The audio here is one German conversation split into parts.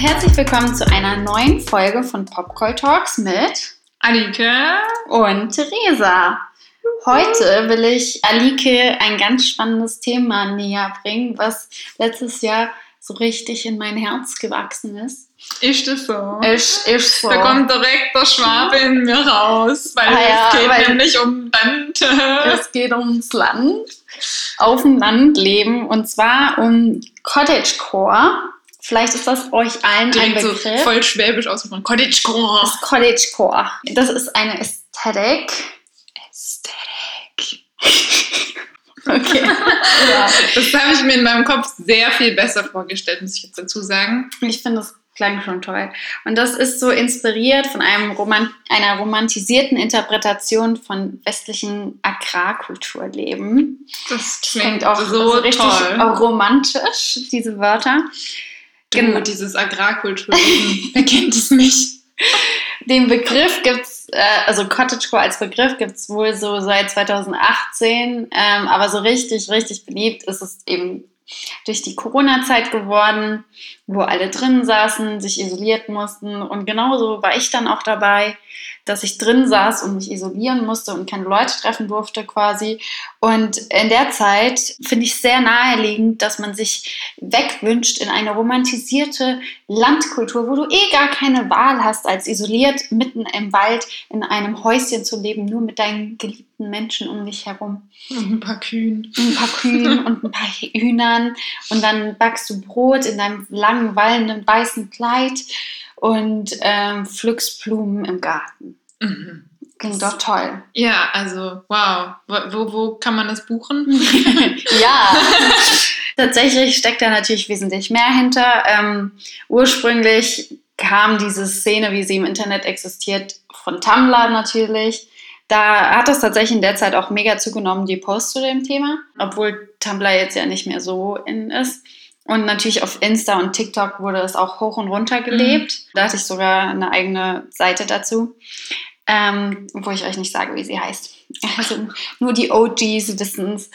herzlich willkommen zu einer neuen Folge von Popcall Talks mit Alike und Theresa. Heute will ich Alike ein ganz spannendes Thema näher bringen, was letztes Jahr so richtig in mein Herz gewachsen ist. Ist das so? Ist, ist so. Da kommt direkt der Schwabe in mir raus, weil Ah ja, es geht weil- nämlich um Land. Es geht ums Land, auf dem Land leben und zwar um Cottagecore. Vielleicht ist das euch allen ein Direkt so Begriff. voll schwäbisch ausgesprochen. Cottagecore. das Cottagecore. Das ist eine Ästhetik. Aesthetic. Okay. ja. Das habe ich mir in meinem Kopf sehr viel besser vorgestellt, muss ich jetzt dazu sagen. Ich finde, das klang schon toll. Und das ist so inspiriert von einem Roman einer romantisierten Interpretation von westlichen Agrarkulturleben. Das Klingt auch so, so richtig romantisch, diese Wörter. Genau. dieses Agrarkulturleben. Wer kennt es nicht? Den Begriff gibt es, äh, also Cottagecore als Begriff gibt es wohl so seit 2018, ähm, aber so richtig, richtig beliebt ist es eben durch die Corona-Zeit geworden, wo alle drin saßen, sich isoliert mussten. Und genauso war ich dann auch dabei, dass ich drin saß und mich isolieren musste und keine Leute treffen durfte quasi. Und in der Zeit finde ich sehr naheliegend, dass man sich wegwünscht in eine romantisierte Landkultur, wo du eh gar keine Wahl hast, als isoliert mitten im Wald in einem Häuschen zu leben, nur mit deinen geliebten Menschen um dich herum Und ein paar Kühen. ein paar Kühen und ein paar Hühnern und dann backst du Brot in deinem langen, wallenden weißen Kleid und ähm, pflückst Blumen im Garten. Mhm. Klingt doch toll. Ja, also wow. Wo, wo, wo kann man das buchen? ja. Tatsächlich steckt da natürlich wesentlich mehr hinter. Ähm, ursprünglich kam diese Szene, wie sie im Internet existiert, von Tumblr natürlich. Da hat es tatsächlich in der Zeit auch mega zugenommen, die Posts zu dem Thema, obwohl Tumblr jetzt ja nicht mehr so in ist. Und natürlich auf Insta und TikTok wurde es auch hoch und runter gelebt. Da hatte ich sogar eine eigene Seite dazu, ähm, wo ich euch nicht sage, wie sie heißt. Also nur die OGs wissen es.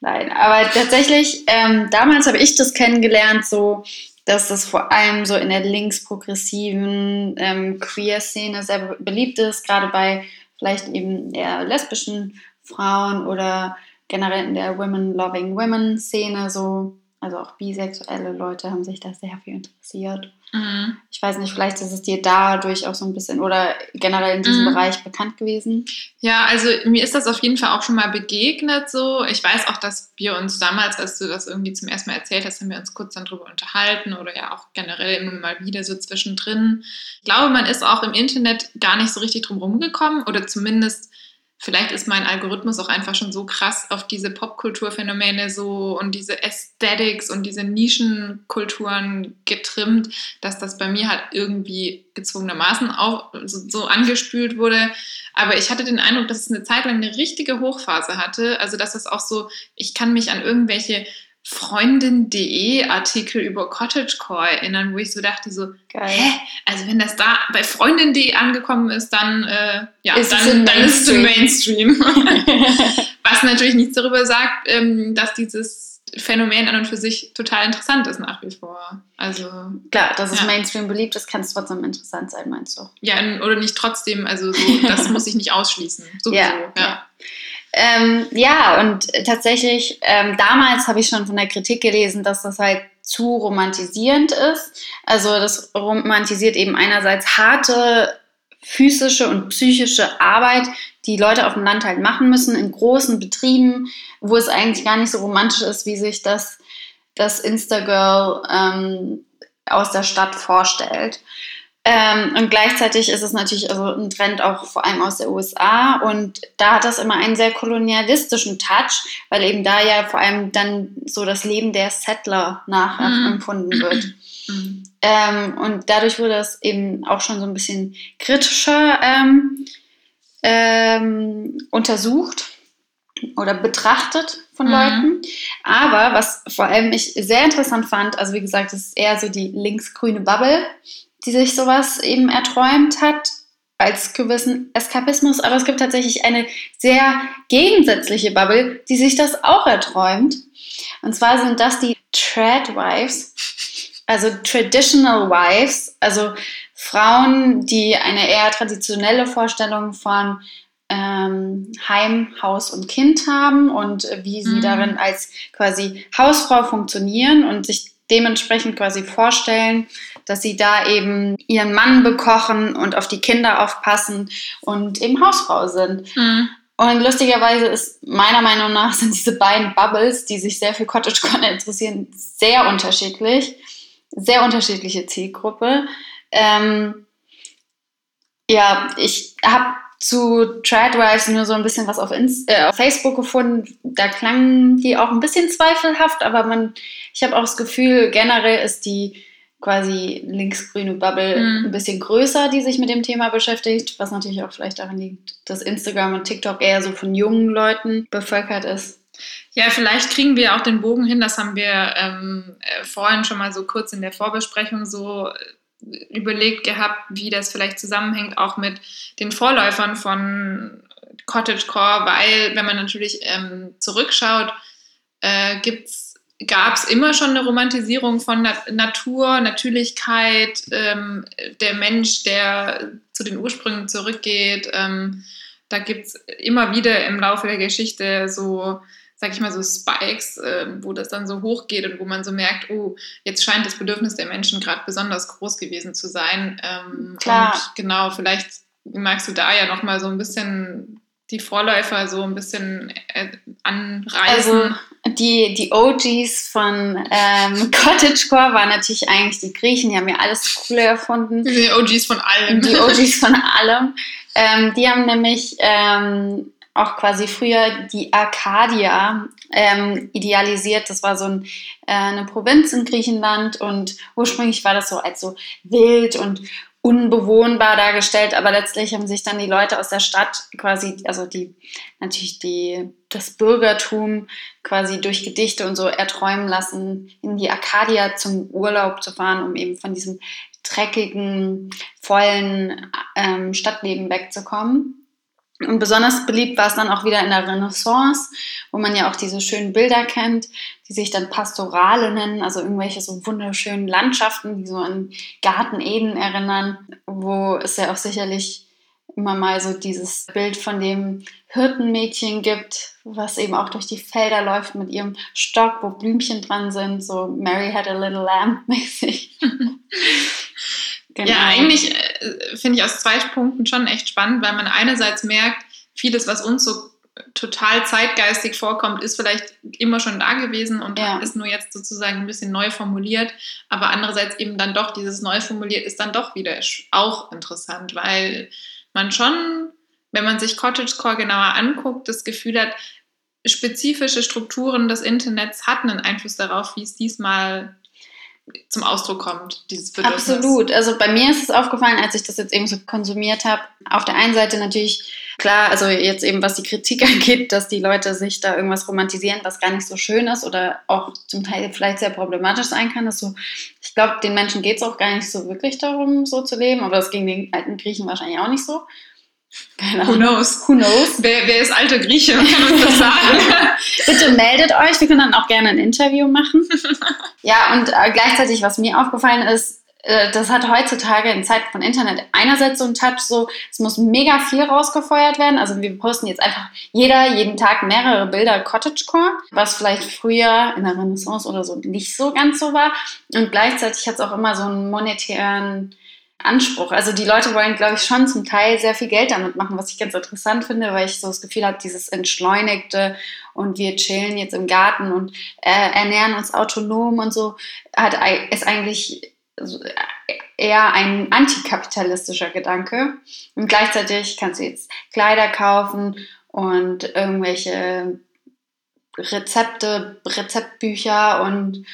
Nein, aber tatsächlich, ähm, damals habe ich das kennengelernt, so dass das vor allem so in der linksprogressiven ähm, Queer-Szene sehr be- beliebt ist, gerade bei vielleicht eben eher lesbischen Frauen oder generell in der Women-Loving-Women-Szene so. Also auch bisexuelle Leute haben sich da sehr viel interessiert. Mhm. Ich weiß nicht, vielleicht ist es dir dadurch auch so ein bisschen oder generell in diesem Mhm. Bereich bekannt gewesen. Ja, also mir ist das auf jeden Fall auch schon mal begegnet so. Ich weiß auch, dass wir uns damals, als du das irgendwie zum ersten Mal erzählt hast, haben wir uns kurz dann drüber unterhalten oder ja auch generell immer mal wieder so zwischendrin. Ich glaube, man ist auch im Internet gar nicht so richtig drum rumgekommen oder zumindest vielleicht ist mein Algorithmus auch einfach schon so krass auf diese Popkulturphänomene so und diese Aesthetics und diese Nischenkulturen getrimmt, dass das bei mir halt irgendwie gezwungenermaßen auch so, so angespült wurde. Aber ich hatte den Eindruck, dass es eine Zeit lang eine richtige Hochphase hatte. Also, dass es auch so, ich kann mich an irgendwelche Freundin.de Artikel über Cottagecore erinnern, wo ich so dachte so, Geil. hä? Also wenn das da bei Freundin.de angekommen ist, dann, äh, ja, Ist es dann, dann ist es im Mainstream. Was natürlich nichts darüber sagt, ähm, dass dieses Phänomen an und für sich total interessant ist nach wie vor. Also Klar, dass es Ja. Mainstream beliebt ist, kann es trotzdem interessant sein, meinst du? ja, oder nicht trotzdem, also so, das muss ich nicht ausschließen. Sowieso, Ja, ja. ja. Ähm, ja, und tatsächlich, ähm, damals habe ich schon von der Kritik gelesen, dass das halt zu romantisierend ist. Also das romantisiert eben einerseits harte physische und psychische Arbeit, die Leute auf dem Land halt machen müssen, in großen Betrieben, wo es eigentlich gar nicht so romantisch ist, wie sich das, das Instagirl ähm, aus der Stadt vorstellt. Ähm, und gleichzeitig ist es natürlich also ein Trend auch vor allem aus der USA und da hat das immer einen sehr kolonialistischen Touch, weil eben da ja vor allem dann so das Leben der Settler Mhm. nachempfunden wird. Mhm. Ähm, und dadurch wurde es eben auch schon so ein bisschen kritischer ähm, ähm, untersucht oder betrachtet von Mhm. Leuten. Aber was vor allem ich sehr interessant fand, also wie gesagt, es ist eher so die linksgrüne Bubble, die sich sowas eben erträumt hat als gewissen Eskapismus. Aber es gibt tatsächlich eine sehr gegensätzliche Bubble, die sich das auch erträumt. Und zwar sind das die Tradwives. also Traditional Wives, also Frauen, die eine eher traditionelle Vorstellung von ähm, Heim, Haus und Kind haben und wie sie mhm. darin als quasi Hausfrau funktionieren und sich dementsprechend quasi vorstellen, dass sie da eben ihren Mann bekochen und auf die Kinder aufpassen und eben Hausfrau sind. Mhm. Und lustigerweise ist meiner Meinung nach sind diese beiden Bubbles, die sich sehr für Cottagecore interessieren, sehr unterschiedlich. Sehr unterschiedliche Zielgruppe. Ähm, ja, ich habe zu Tradwives nur so ein bisschen was auf, Inst äh, auf Facebook gefunden. Da klangen die auch ein bisschen zweifelhaft, aber man, ich habe auch das Gefühl, generell ist die quasi linksgrüne Bubble mhm. ein bisschen größer, die sich mit dem Thema beschäftigt, was natürlich auch vielleicht daran liegt, dass Instagram und TikTok eher so von jungen Leuten bevölkert ist. Ja, vielleicht kriegen wir auch den Bogen hin, das haben wir ähm, äh, vorhin schon mal so kurz in der Vorbesprechung so überlegt gehabt, wie das vielleicht zusammenhängt, auch mit den Vorläufern von Cottagecore, weil wenn man natürlich ähm, zurückschaut, äh, gab es immer schon eine Romantisierung von Na Natur, Natürlichkeit, ähm, der Mensch, der zu den Ursprüngen zurückgeht. Ähm, da gibt es immer wieder im Laufe der Geschichte so sag ich mal, so Spikes, äh, wo das dann so hochgeht und wo man so merkt, oh, jetzt scheint das Bedürfnis der Menschen gerade besonders groß gewesen zu sein. Ähm, Klar. Und genau, vielleicht magst du da ja nochmal so ein bisschen die Vorläufer so ein bisschen äh, anreißen. Also die, die OGs von ähm, Cottagecore waren natürlich eigentlich die Griechen, die haben ja alles coole erfunden. Die OGs von allem. Die OGs von allem. Ähm, die haben nämlich ähm, auch quasi früher die Arcadia ähm, idealisiert. Das war so ein, äh, eine Provinz in Griechenland und ursprünglich war das so als so wild und unbewohnbar dargestellt, aber letztlich haben sich dann die Leute aus der Stadt quasi, also die natürlich die das Bürgertum quasi durch Gedichte und so erträumen lassen, in die Arcadia zum Urlaub zu fahren, um eben von diesem dreckigen, vollen ähm, Stadtleben wegzukommen. Und besonders beliebt war es dann auch wieder in der Renaissance, wo man ja auch diese schönen Bilder kennt, die sich dann Pastorale nennen, also irgendwelche so wunderschönen Landschaften, die so an Garten Eden erinnern, wo es ja auch sicherlich immer mal so dieses Bild von dem Hirtenmädchen gibt, was eben auch durch die Felder läuft mit ihrem Stock, wo Blümchen dran sind, so Mary had a little lamb mäßig. Genau. Ja, eigentlich äh, finde ich aus zwei Punkten schon echt spannend, weil man einerseits merkt, vieles, was uns so total zeitgeistig vorkommt, ist vielleicht immer schon da gewesen und ja. ist nur jetzt sozusagen ein bisschen neu formuliert. Aber andererseits eben dann doch dieses neu formuliert ist dann doch wieder auch interessant, weil man schon, wenn man sich Cottagecore genauer anguckt, das Gefühl hat, spezifische Strukturen des Internets hatten einen Einfluss darauf, wie es diesmal zum Ausdruck kommt, dieses Bedürfnis. Absolut. Also bei mir ist es aufgefallen, als ich das jetzt eben so konsumiert habe, auf der einen Seite natürlich klar, also jetzt eben was die Kritik angeht, dass die Leute sich da irgendwas romantisieren, was gar nicht so schön ist oder auch zum Teil vielleicht sehr problematisch sein kann. Ist so, ich glaube, den Menschen geht es auch gar nicht so wirklich darum, so zu leben, aber das ging den alten Griechen wahrscheinlich auch nicht so. Keine Who knows? Who knows? Wer, wer ist alter Grieche? Kann uns das sagen? Bitte meldet euch. Wir können dann auch gerne ein Interview machen. ja, und äh, gleichzeitig, was mir aufgefallen ist, äh, das hat heutzutage in Zeiten von Internet einerseits so einen Touch, so es muss mega viel rausgefeuert werden. Also wir posten jetzt einfach jeder jeden Tag mehrere Bilder Cottagecore, was vielleicht früher in der Renaissance oder so nicht so ganz so war. Und gleichzeitig hat es auch immer so einen monetären Anspruch. Also die Leute wollen, glaube ich, schon zum Teil sehr viel Geld damit machen, was ich ganz interessant finde, weil ich so das Gefühl habe, dieses entschleunigte und wir chillen jetzt im Garten und äh, ernähren uns autonom und so, hat, ist eigentlich eher ein antikapitalistischer Gedanke. Und gleichzeitig kannst du jetzt Kleider kaufen und irgendwelche Rezepte, Rezeptbücher und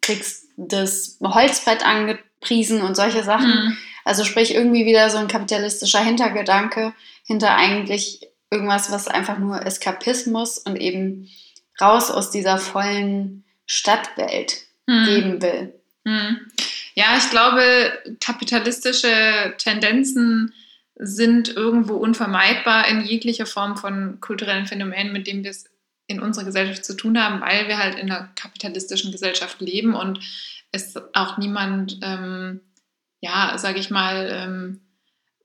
kriegst das Holzbrett angepriesen und solche Sachen. Mhm. Also sprich irgendwie wieder so ein kapitalistischer Hintergedanke hinter eigentlich irgendwas, was einfach nur Eskapismus und eben raus aus dieser vollen Stadtwelt hm. geben will. Hm. Ja, ich glaube, kapitalistische Tendenzen sind irgendwo unvermeidbar in jeglicher Form von kulturellen Phänomenen, mit denen wir es in unserer Gesellschaft zu tun haben, weil wir halt in einer kapitalistischen Gesellschaft leben und es auch niemand, ähm, ja, sage ich mal, ähm,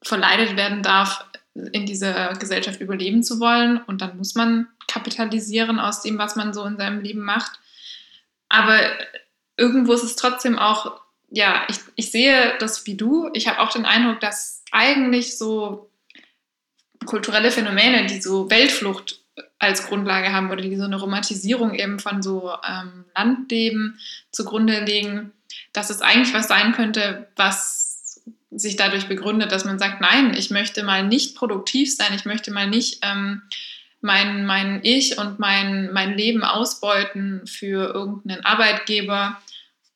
verleitet werden darf, in dieser Gesellschaft überleben zu wollen. Und dann muss man kapitalisieren aus dem, was man so in seinem Leben macht. Aber irgendwo ist es trotzdem auch, ja, ich, ich sehe das wie du. Ich habe auch den Eindruck, dass eigentlich so kulturelle Phänomene, die so Weltflucht als Grundlage haben oder die so eine Romantisierung eben von so ähm, Landleben zugrunde legen, dass es eigentlich was sein könnte, was sich dadurch begründet, dass man sagt, nein, ich möchte mal nicht produktiv sein, ich möchte mal nicht ähm, mein, mein Ich und mein, mein Leben ausbeuten für irgendeinen Arbeitgeber.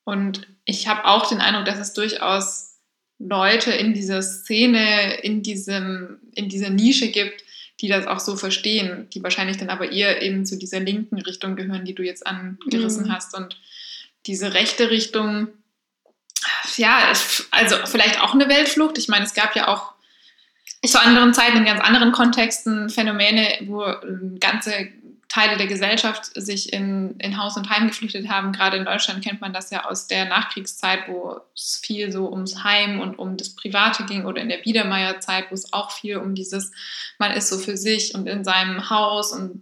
Und ich habe auch den Eindruck, dass es durchaus Leute in dieser Szene, in, diesem, in dieser Nische gibt, die das auch so verstehen, die wahrscheinlich dann aber eher eben zu dieser linken Richtung gehören, die du jetzt angerissen mhm. hast. Und diese rechte Richtung, ja, also vielleicht auch eine Weltflucht. Ich meine, es gab ja auch zu anderen Zeiten, in ganz anderen Kontexten Phänomene, wo ganze Teile der Gesellschaft sich in, in Haus und Heim geflüchtet haben. Gerade in Deutschland kennt man das ja aus der Nachkriegszeit, wo es viel so ums Heim und um das Private ging oder in der Biedermeierzeit, wo es auch viel um dieses, man ist so für sich und in seinem Haus und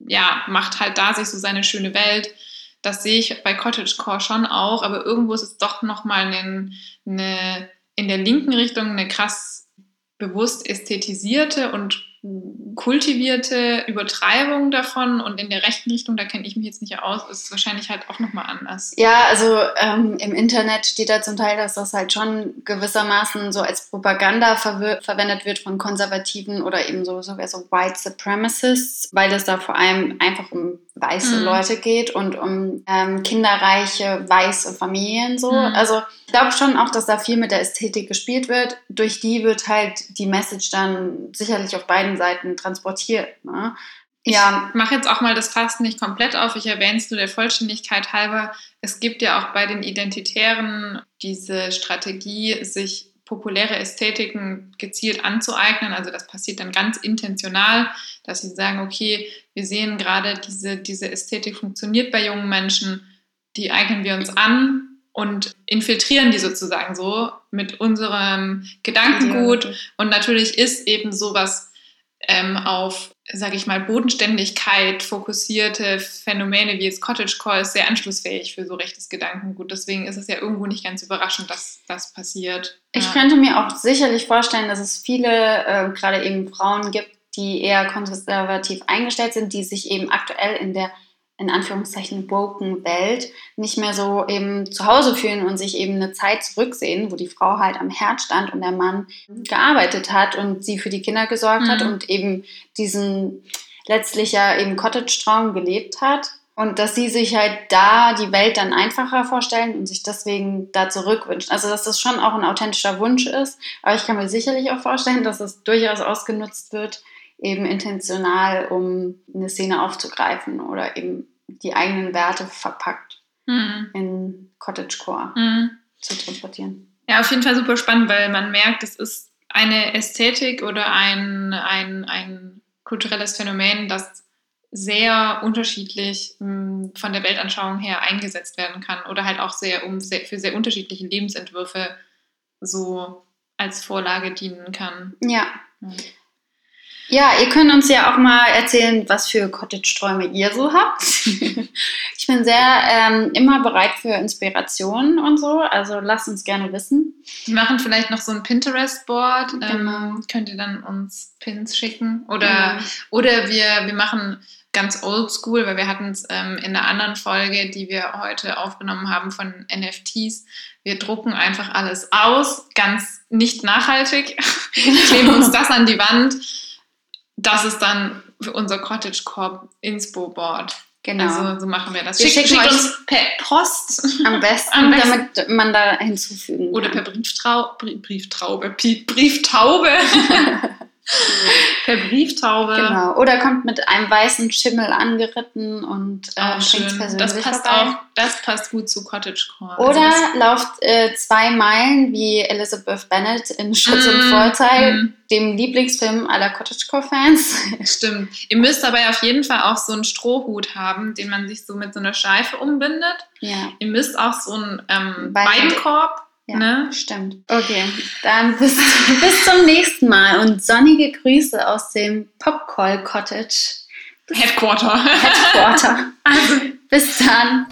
ja, macht halt da sich so seine schöne Welt. Das sehe ich bei Cottagecore schon auch, aber irgendwo ist es doch nochmal eine, eine, in der linken Richtung eine krass bewusst ästhetisierte und kultivierte Übertreibung davon und in der rechten Richtung, da kenne ich mich jetzt nicht aus, ist wahrscheinlich halt auch nochmal anders. Ja, also ähm, im Internet steht da zum Teil, dass das halt schon gewissermaßen so als Propaganda ver verwendet wird von Konservativen oder eben so sogar so White Supremacists, weil es da vor allem einfach um weiße mhm. Leute geht und um ähm, kinderreiche weiße Familien so. Mhm. Also ich glaube schon auch, dass da viel mit der Ästhetik gespielt wird. Durch die wird halt die Message dann sicherlich auf beiden Seiten transportiert. Ne? Ja. Ich mache jetzt auch mal das Fass nicht komplett auf. Ich erwähne es nur der Vollständigkeit halber. Es gibt ja auch bei den Identitären diese Strategie, sich populäre Ästhetiken gezielt anzueignen. Also das passiert dann ganz intentional, dass sie sagen, okay, wir sehen gerade, diese, diese Ästhetik funktioniert bei jungen Menschen, die eignen wir uns an und infiltrieren die sozusagen so mit unserem Gedankengut. Und natürlich ist eben sowas ähm, auf, sage ich mal, Bodenständigkeit fokussierte Phänomene wie jetzt Cottagecore ist sehr anschlussfähig für so rechtes Gedankengut. Deswegen ist es ja irgendwo nicht ganz überraschend, dass das passiert. Ich ja. könnte mir auch sicherlich vorstellen, dass es viele, äh, gerade eben Frauen gibt, die eher konservativ eingestellt sind, die sich eben aktuell in der in Anführungszeichen broken Welt nicht mehr so eben zu Hause fühlen und sich eben eine Zeit zurücksehen, wo die Frau halt am Herd stand und der Mann gearbeitet hat und sie für die Kinder gesorgt mhm. hat und eben diesen letztlich ja eben Cottage-Traum gelebt hat. Und dass sie sich halt da die Welt dann einfacher vorstellen und sich deswegen da zurückwünschen. Also dass das schon auch ein authentischer Wunsch ist. Aber ich kann mir sicherlich auch vorstellen, dass es durchaus ausgenutzt wird, eben intentional, um eine Szene aufzugreifen oder eben die eigenen Werte verpackt mhm. in Cottagecore mhm. zu transportieren. Ja, auf jeden Fall super spannend, weil man merkt, es ist eine Ästhetik oder ein, ein, ein kulturelles Phänomen, das sehr unterschiedlich mh, hm, von der Weltanschauung her eingesetzt werden kann oder halt auch sehr, um sehr, für sehr unterschiedliche Lebensentwürfe so als Vorlage dienen kann. Ja. ja. Ja, ihr könnt uns ja auch mal erzählen, was für Cottage-Träume ihr so habt. ich bin sehr ähm, immer bereit für Inspirationen und so, also lasst uns gerne wissen. Wir machen vielleicht noch so ein Pinterest-Board, ähm, genau. ähm, könnt ihr dann uns Pins schicken oder, genau. oder wir, wir machen ganz oldschool, weil wir hatten es ähm, in einer anderen Folge, die wir heute aufgenommen haben von NFTs. Wir drucken einfach alles aus, ganz nicht nachhaltig, kleben uns das an die Wand das ist dann für unser Cottage Corp Inspo Board. Genau. Also so machen wir das. Wir Schick, schicken uns per Post am besten, am besten, damit man da hinzufügen Oder per Brieftrau Brieftraube, Brieftaube. Per Brieftaube. Genau. Oder kommt mit einem weißen Schimmel angeritten und äh, Auch schön. persönlich Das passt vorbei. auch, das passt gut zu Cottagecore. Oder Also lauft äh, zwei Meilen wie Elizabeth Bennet in Schutz und Mm, Vorteil, mm. dem Lieblingsfilm aller Cottagecore-Fans. Stimmt. Ihr müsst dabei auf jeden Fall auch so einen Strohhut haben, den man sich so mit so einer Schleife umbindet. ja, Ihr müsst auch so einen ähm, Beinkorb, ja ne? stimmt. Okay, dann bis, bis zum nächsten Mal und sonnige Grüße aus dem Popcall Cottage Headquarter. Headquarter. also, Bis dann.